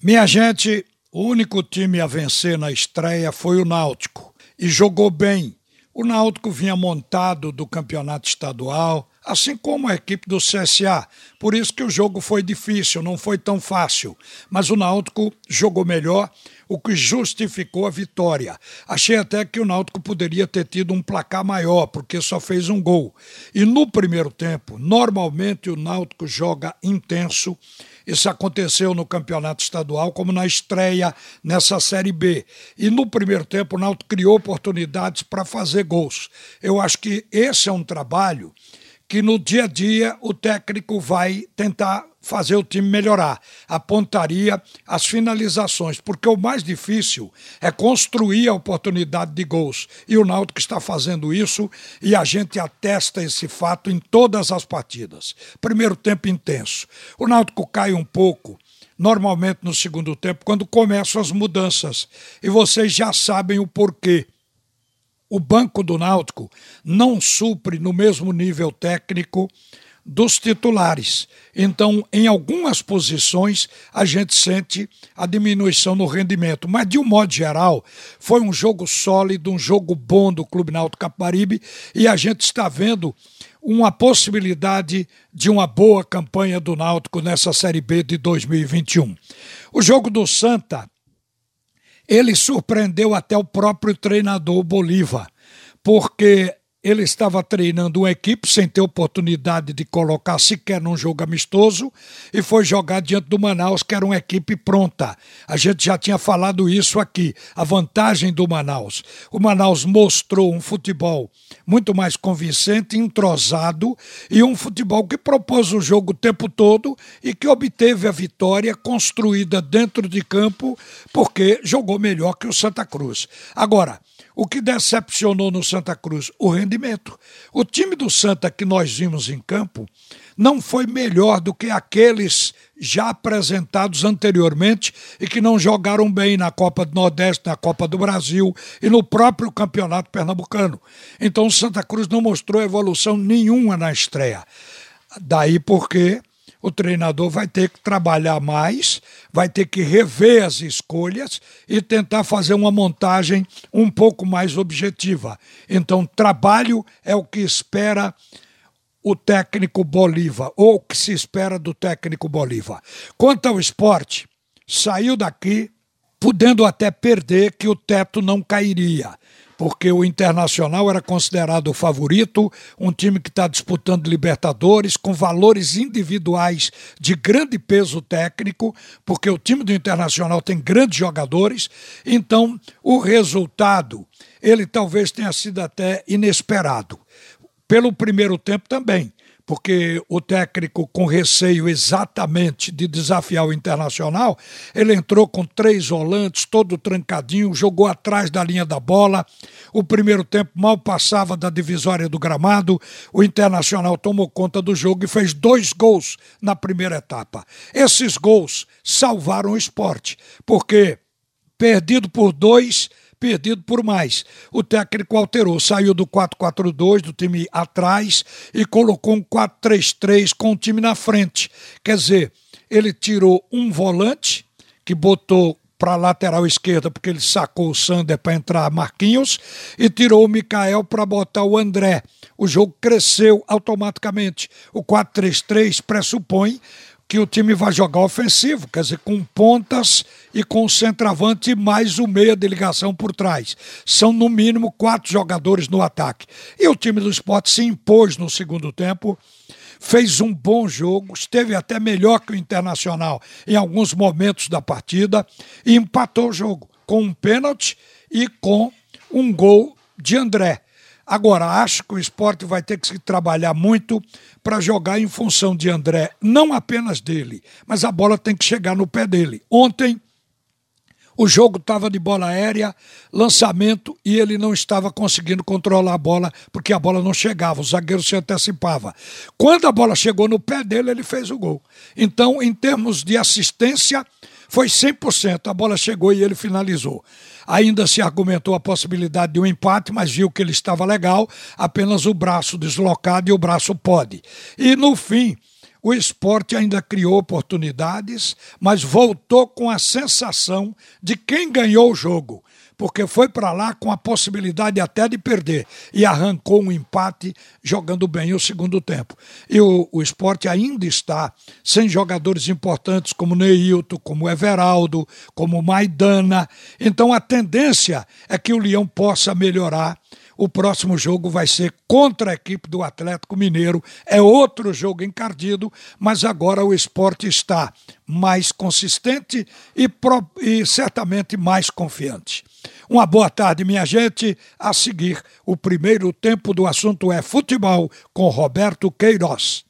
Minha gente, o único time a vencer na estreia foi o Náutico e jogou bem. O Náutico vinha montado do campeonato estadual, assim como a equipe do CSA. Por isso que o jogo foi difícil, não foi tão fácil. Mas o Náutico jogou melhor, o que justificou a vitória. Achei até que o Náutico poderia ter tido um placar maior, porque só fez um gol. E no primeiro tempo, normalmente o Náutico joga intenso isso aconteceu no campeonato estadual, como na estreia nessa Série B. E no primeiro tempo, o Náutico criou oportunidades para fazer gols. Eu acho que esse é um trabalho que no dia a dia o técnico vai tentar fazer o time melhorar. A pontaria, as finalizações, porque o mais difícil é construir a oportunidade de gols. E o Náutico está fazendo isso e a gente atesta esse fato em todas as partidas. Primeiro tempo intenso. O Náutico cai um pouco normalmente no segundo tempo, quando começam as mudanças. E vocês já sabem o porquê. O banco do Náutico não supre no mesmo nível técnico dos titulares. Então, em algumas posições, a gente sente a diminuição no rendimento. Mas, de um modo geral, foi um jogo sólido, um jogo bom do Clube Náutico Caparibe e a gente está vendo uma possibilidade de uma boa campanha do Náutico nessa Série B de 2021. O jogo do Santa, ele surpreendeu até o próprio treinador Bolívar, porque ele estava treinando uma equipe sem ter oportunidade de colocar sequer num jogo amistoso e foi jogar diante do Manaus, que era uma equipe pronta. A gente já tinha falado isso aqui, a vantagem do Manaus. O Manaus mostrou um futebol muito mais convincente, entrosado e um futebol que propôs o jogo o tempo todo e que obteve a vitória construída dentro de campo porque jogou melhor que o Santa Cruz. Agora, o que decepcionou no Santa Cruz? O rendimento. O time do Santa que nós vimos em campo não foi melhor do que aqueles já apresentados anteriormente e que não jogaram bem na Copa do Nordeste, na Copa do Brasil e no próprio Campeonato Pernambucano. Então o Santa Cruz não mostrou evolução nenhuma na estreia. Daí porque o treinador vai ter que trabalhar mais, vai ter que rever as escolhas e tentar fazer uma montagem um pouco mais objetiva. Então, trabalho é o que espera o técnico Bolívar, ou o que se espera do técnico Bolívar. Quanto ao esporte, saiu daqui podendo até perder que o teto não cairia porque o Internacional era considerado o favorito, um time que está disputando Libertadores, com valores individuais de grande peso técnico, porque o time do Internacional tem grandes jogadores, então o resultado ele talvez tenha sido até inesperado. Pelo primeiro tempo também porque o técnico, com receio exatamente de desafiar o Internacional, ele entrou com três volantes, todo trancadinho, jogou atrás da linha da bola. O primeiro tempo mal passava da divisória do gramado. O Internacional tomou conta do jogo e fez dois gols na primeira etapa. Esses gols salvaram o esporte, porque perdido por dois perdido por mais. O técnico alterou, saiu do 4-4-2, do time atrás, e colocou um 4-3-3 com o time na frente. Quer dizer, ele tirou um volante, que botou para a lateral esquerda, porque ele sacou o Sander para entrar Marquinhos, e tirou o Mikael para botar o André. O jogo cresceu automaticamente. O 4-3-3 pressupõe que o time vai jogar ofensivo, quer dizer, com pontas e com centroavante mais o meia de ligação por trás. São no mínimo quatro jogadores no ataque. E o time do esporte se impôs no segundo tempo, fez um bom jogo, esteve até melhor que o Internacional em alguns momentos da partida e empatou o jogo com um pênalti e com um gol de André. Agora, acho que o esporte vai ter que se trabalhar muito para jogar em função de André, não apenas dele, mas a bola tem que chegar no pé dele. Ontem, o jogo estava de bola aérea, lançamento, e ele não estava conseguindo controlar a bola, porque a bola não chegava, o zagueiro se antecipava. Quando a bola chegou no pé dele, ele fez o gol. Então, em termos de assistência, foi 100%. A bola chegou e ele finalizou. Ainda se argumentou a possibilidade de um empate, mas viu que ele estava legal, apenas o braço deslocado e o braço pode. E no fim, o esporte ainda criou oportunidades, mas voltou com a sensação de quem ganhou o jogo, porque foi para lá com a possibilidade até de perder e arrancou um empate jogando bem o segundo tempo. E o, o esporte ainda está sem jogadores importantes como Neilton, como Everaldo, como Maidana. Então a tendência é que o Leão possa melhorar o próximo jogo vai ser contra a equipe do Atlético Mineiro. É outro jogo encardido, mas agora o esporte está mais consistente e, pro, e certamente mais confiante. Uma boa tarde, minha gente. A seguir, o primeiro tempo do assunto é futebol com Roberto Queiroz.